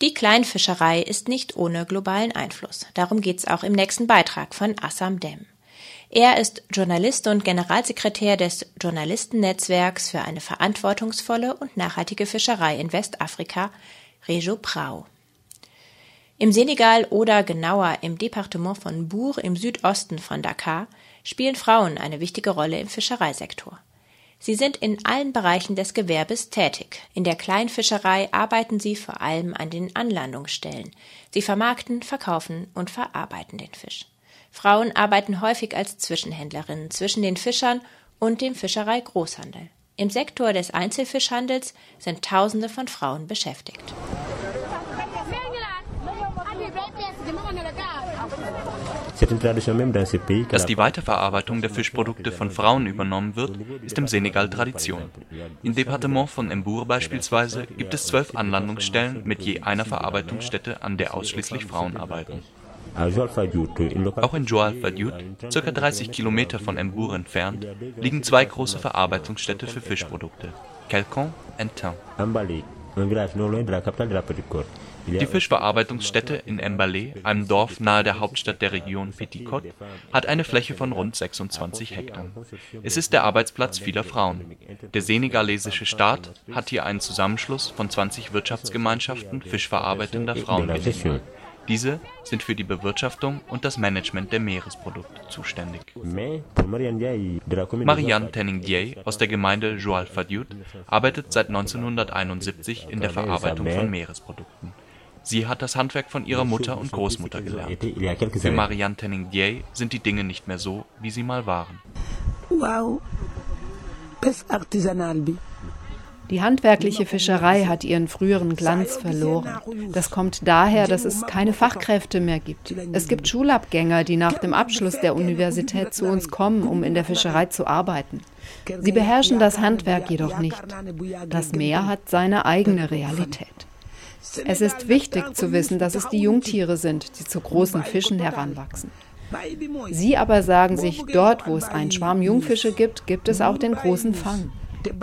Die Kleinfischerei ist nicht ohne globalen Einfluss. Darum geht's auch im nächsten Beitrag von Assam Dem. Er ist Journalist und Generalsekretär des Journalistennetzwerks für eine verantwortungsvolle und nachhaltige Fischerei in Westafrika, Rejo Prau. Im Senegal oder genauer im Departement von Bourg im Südosten von Dakar spielen Frauen eine wichtige Rolle im Fischereisektor. Sie sind in allen Bereichen des Gewerbes tätig. In der Kleinfischerei arbeiten sie vor allem an den Anlandungsstellen. Sie vermarkten, verkaufen und verarbeiten den Fisch. Frauen arbeiten häufig als Zwischenhändlerinnen zwischen den Fischern und dem Fischereigroßhandel. Im Sektor des Einzelfischhandels sind Tausende von Frauen beschäftigt. Dass die Weiterverarbeitung der Fischprodukte von Frauen übernommen wird, ist im Senegal Tradition. Im Departement von Mbour beispielsweise gibt es zwölf Anlandungsstellen mit je einer Verarbeitungsstätte, an der ausschließlich Frauen arbeiten. Auch in Joal Fadiout, ca. 30 Kilometer von Mbour entfernt, liegen zwei große Verarbeitungsstätte für Fischprodukte, Quelcon und Tain. Die Fischverarbeitungsstätte in Mbale, einem Dorf nahe der Hauptstadt der Region Petite Côte, hat eine Fläche von rund 26 Hektar. Es ist der Arbeitsplatz vieler Frauen. Der senegalesische Staat hat hier einen Zusammenschluss von 20 Wirtschaftsgemeinschaften fischverarbeitender Frauen gegründet. Diese sind für die Bewirtschaftung und das Management der Meeresprodukte zuständig. Marianne Tenning-Dieye aus der Gemeinde Joal Fadiout arbeitet seit 1971 in der Verarbeitung von Meeresprodukten. Sie hat das Handwerk von ihrer Mutter und Großmutter gelernt. Für Marianne Tenning-Dieye sind die Dinge nicht mehr so, wie sie mal waren. Die handwerkliche Fischerei hat ihren früheren Glanz verloren. Das kommt daher, dass es keine Fachkräfte mehr gibt. Es gibt Schulabgänger, die nach dem Abschluss der Universität zu uns kommen, um in der Fischerei zu arbeiten. Sie beherrschen das Handwerk jedoch nicht. Das Meer hat seine eigene Realität. Es ist wichtig zu wissen, dass es die Jungtiere sind, die zu großen Fischen heranwachsen. Sie aber sagen sich, dort, wo es einen Schwarm Jungfische gibt, gibt es auch den großen Fang.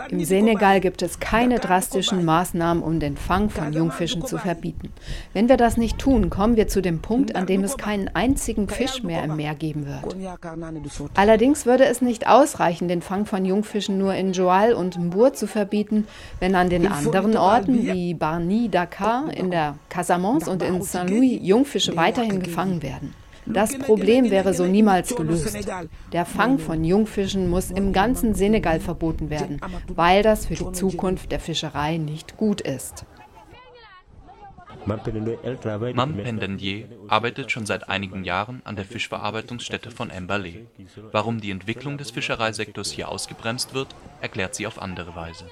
Im Senegal gibt es keine drastischen Maßnahmen, um den Fang von Jungfischen zu verbieten. Wenn wir das nicht tun, kommen wir zu dem Punkt, an dem es keinen einzigen Fisch mehr im Meer geben wird. Allerdings würde es nicht ausreichen, den Fang von Jungfischen nur in Joal und Mbour zu verbieten, wenn an den anderen Orten wie Barni, Dakar, in der Casamance und in Saint-Louis Jungfische weiterhin gefangen werden. Das Problem wäre so niemals gelöst. Der Fang von Jungfischen muss im ganzen Senegal verboten werden, weil das für die Zukunft der Fischerei nicht gut ist. Mam Pendendier arbeitet schon seit einigen Jahren an der Fischverarbeitungsstätte von Mbale. Warum die Entwicklung des Fischereisektors hier ausgebremst wird, erklärt sie auf andere Weise.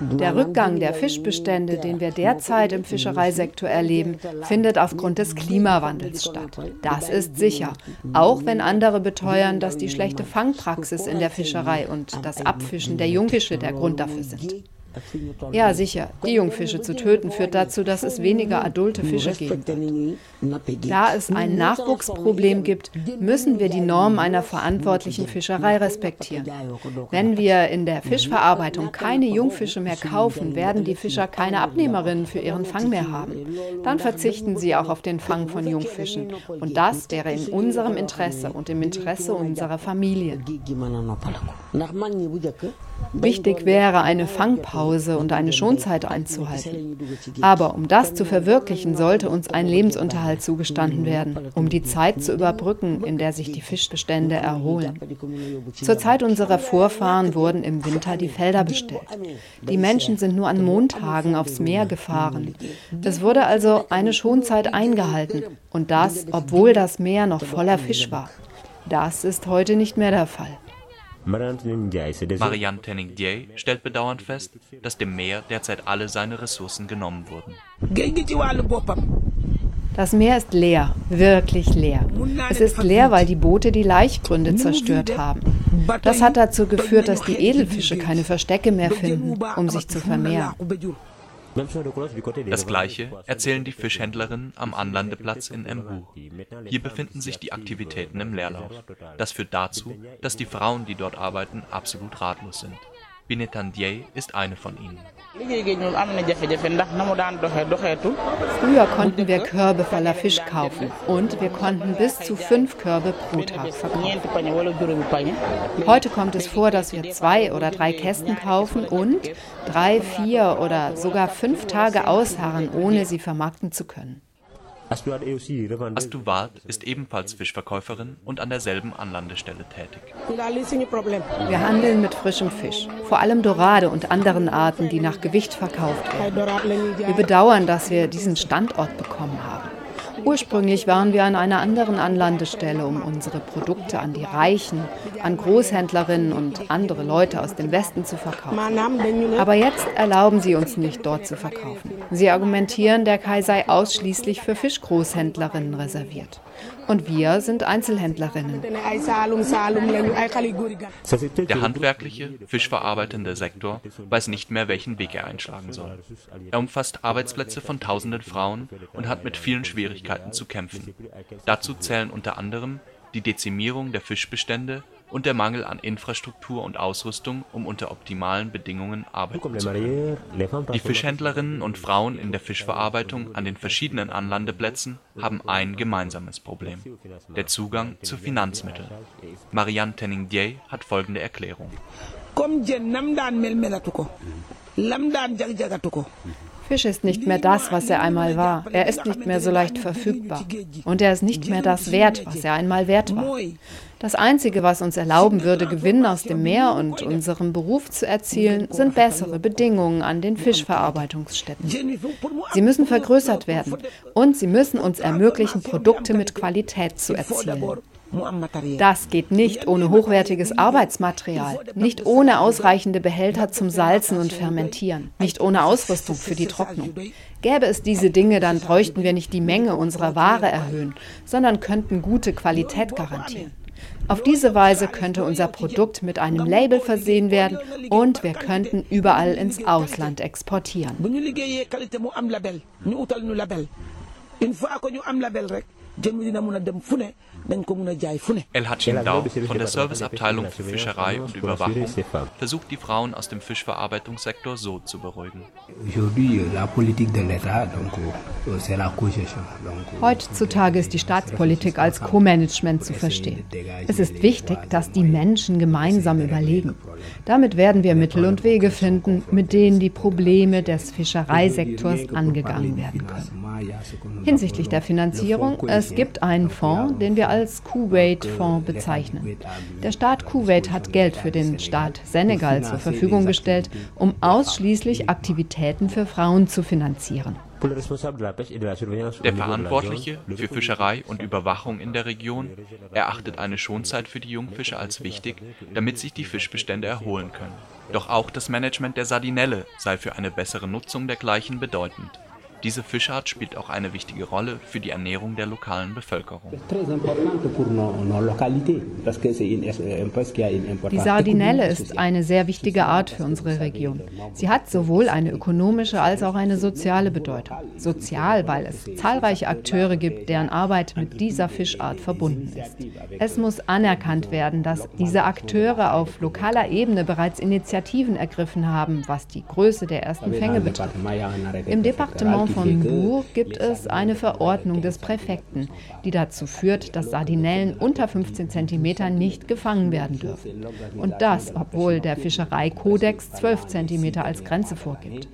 Der Rückgang der Fischbestände, den wir derzeit im Fischereisektor erleben, findet aufgrund des Klimawandels statt. Das ist sicher, auch wenn andere beteuern, dass die schlechte Fangpraxis in der Fischerei und das Abfischen der Jungfische der Grund dafür sind. Ja, sicher. Die Jungfische zu töten führt dazu, dass es weniger adulte Fische wird. Da es ein Nachwuchsproblem gibt, müssen wir die Normen einer verantwortlichen Fischerei respektieren. Wenn wir in der Fischverarbeitung keine Jungfische mehr kaufen, werden die Fischer keine Abnehmerinnen für ihren Fang mehr haben. Dann verzichten sie auch auf den Fang von Jungfischen. Und das wäre in unserem Interesse und im Interesse unserer Familie. Wichtig wäre, eine Fangpause und eine Schonzeit einzuhalten. Aber um das zu verwirklichen, sollte uns ein Lebensunterhalt zugestanden werden, um die Zeit zu überbrücken, in der sich die Fischbestände erholen. Zur Zeit unserer Vorfahren wurden im Winter die Felder bestellt. Die Menschen sind nur an Montagen aufs Meer gefahren. Es wurde also eine Schonzeit eingehalten und das, obwohl das Meer noch voller Fisch war. Das ist heute nicht mehr der Fall. Marianne Tenning-Dieye stellt bedauernd fest, dass dem Meer derzeit alle seine Ressourcen genommen wurden. Das Meer ist leer, wirklich leer. Es ist leer, weil die Boote die Laichgründe zerstört haben. Das hat dazu geführt, dass die Edelfische keine Verstecke mehr finden, um sich zu vermehren. Das gleiche erzählen die Fischhändlerinnen am Anlandeplatz in Mbour. Hier befinden sich die Aktivitäten im Leerlauf. Das führt dazu, dass die Frauen, die dort arbeiten, absolut ratlos sind. Binetandier ist eine von ihnen. Früher konnten wir Körbe voller Fisch kaufen und wir konnten bis zu fünf Körbe pro Tag verkaufen. Heute kommt es vor, dass wir zwei oder drei Kästen kaufen und drei, vier oder sogar fünf Tage ausharren, ohne sie vermarkten zu können. Astuwad ist ebenfalls Fischverkäuferin und an derselben Anlandestelle tätig. Wir handeln mit frischem Fisch, vor allem Dorade und anderen Arten, die nach Gewicht verkauft werden. Wir bedauern, dass wir diesen Standort bekommen haben. Ursprünglich waren wir an einer anderen Anlandestelle, um unsere Produkte an die Reichen, an Großhändlerinnen und andere Leute aus dem Westen zu verkaufen. Aber jetzt erlauben sie uns nicht, dort zu verkaufen. Sie argumentieren, der Kai sei ausschließlich für Fischgroßhändlerinnen reserviert. Und wir sind Einzelhändlerinnen. Der handwerkliche, fischverarbeitende Sektor weiß nicht mehr, welchen Weg er einschlagen soll. Er umfasst Arbeitsplätze von tausenden Frauen und hat mit vielen Schwierigkeiten zu kämpfen. Dazu zählen unter anderem die Dezimierung der Fischbestände und der Mangel an Infrastruktur und Ausrüstung, um unter optimalen Bedingungen arbeiten zu können. Die Fischhändlerinnen und Frauen in der Fischverarbeitung an den verschiedenen Anlandeplätzen haben ein gemeinsames Problem: der Zugang zu Finanzmitteln. Marianne Tenning-Dieye hat folgende Erklärung. Fisch ist nicht mehr das, was er einmal war. Er ist nicht mehr so leicht verfügbar. Und er ist nicht mehr das wert, was er einmal wert war. Das Einzige, was uns erlauben würde, Gewinn aus dem Meer und unserem Beruf zu erzielen, sind bessere Bedingungen an den Fischverarbeitungsstätten. Sie müssen vergrößert werden und sie müssen uns ermöglichen, Produkte mit Qualität zu erzielen. Das geht nicht ohne hochwertiges Arbeitsmaterial, nicht ohne ausreichende Behälter zum Salzen und Fermentieren, nicht ohne Ausrüstung für die Trocknung. Gäbe es diese Dinge, dann bräuchten wir nicht die Menge unserer Ware erhöhen, sondern könnten gute Qualität garantieren. Auf diese Weise könnte unser Produkt mit einem Label versehen werden und wir könnten überall ins Ausland exportieren. El Hachin Dao von der Serviceabteilung für Fischerei und Überwachung versucht die Frauen aus dem Fischverarbeitungssektor so zu beruhigen. Heutzutage ist die Staatspolitik als Co-Management zu verstehen. Es ist wichtig, dass die Menschen gemeinsam überlegen. Damit werden wir Mittel und Wege finden, mit denen die Probleme des Fischereisektors angegangen werden können. Hinsichtlich der Finanzierung, es gibt einen Fonds, den wir als Kuwait-Fonds bezeichnen. Der Staat Kuwait hat Geld für den Staat Senegal zur Verfügung gestellt, um ausschließlich Aktivitäten für Frauen zu finanzieren. Der Verantwortliche für Fischerei und Überwachung in der Region erachtet eine Schonzeit für die Jungfische als wichtig, damit sich die Fischbestände erholen können. Doch auch das Management der Sardinelle sei für eine bessere Nutzung dergleichen bedeutend. Diese Fischart spielt auch eine wichtige Rolle für die Ernährung der lokalen Bevölkerung. Die Sardinelle ist eine sehr wichtige Art für unsere Region. Sie hat sowohl eine ökonomische als auch eine soziale Bedeutung. Sozial, weil es zahlreiche Akteure gibt, deren Arbeit mit dieser Fischart verbunden ist. Es muss anerkannt werden, dass diese Akteure auf lokaler Ebene bereits Initiativen ergriffen haben, was die Größe der ersten Fänge betrifft. Im Departement von Bourg gibt es eine Verordnung des Präfekten, die dazu führt, dass Sardinellen unter 15 cm nicht gefangen werden dürfen. Und das, obwohl der Fischereikodex 12 cm als Grenze vorgibt.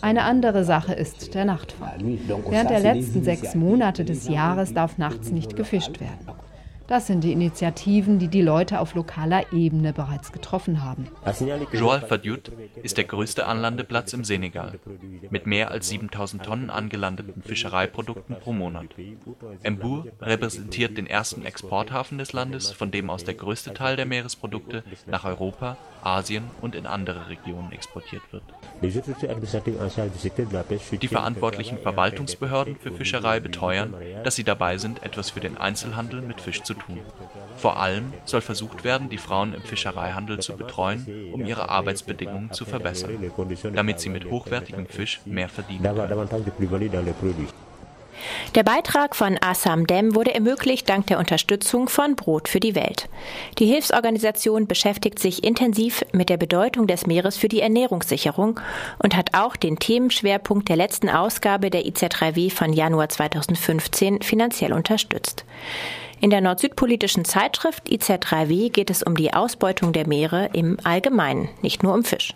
Eine andere Sache ist der Nachtfang. Während der letzten sechs Monate des Jahres darf nachts nicht gefischt werden. Das sind die Initiativen, die die Leute auf lokaler Ebene bereits getroffen haben. Joal Fadiout ist der größte Anlandeplatz im Senegal, mit mehr als 7000 Tonnen angelandeten Fischereiprodukten pro Monat. Mbour repräsentiert den ersten Exporthafen des Landes, von dem aus der größte Teil der Meeresprodukte nach Europa, Asien und in andere Regionen exportiert wird. Die verantwortlichen Verwaltungsbehörden für Fischerei beteuern, dass sie dabei sind, etwas für den Einzelhandel mit Fisch tun. Vor allem soll versucht werden, die Frauen im Fischereihandel zu betreuen, um ihre Arbeitsbedingungen zu verbessern, damit sie mit hochwertigem Fisch mehr verdienen können. Der Beitrag von Assam Dem wurde ermöglicht dank der Unterstützung von Brot für die Welt. Die Hilfsorganisation beschäftigt sich intensiv mit der Bedeutung des Meeres für die Ernährungssicherung und hat auch den Themenschwerpunkt der letzten Ausgabe der IZ3W von Januar 2015 finanziell unterstützt. In der nord-süd-politischen Zeitschrift IZ3W geht es um die Ausbeutung der Meere im Allgemeinen, nicht nur um Fisch.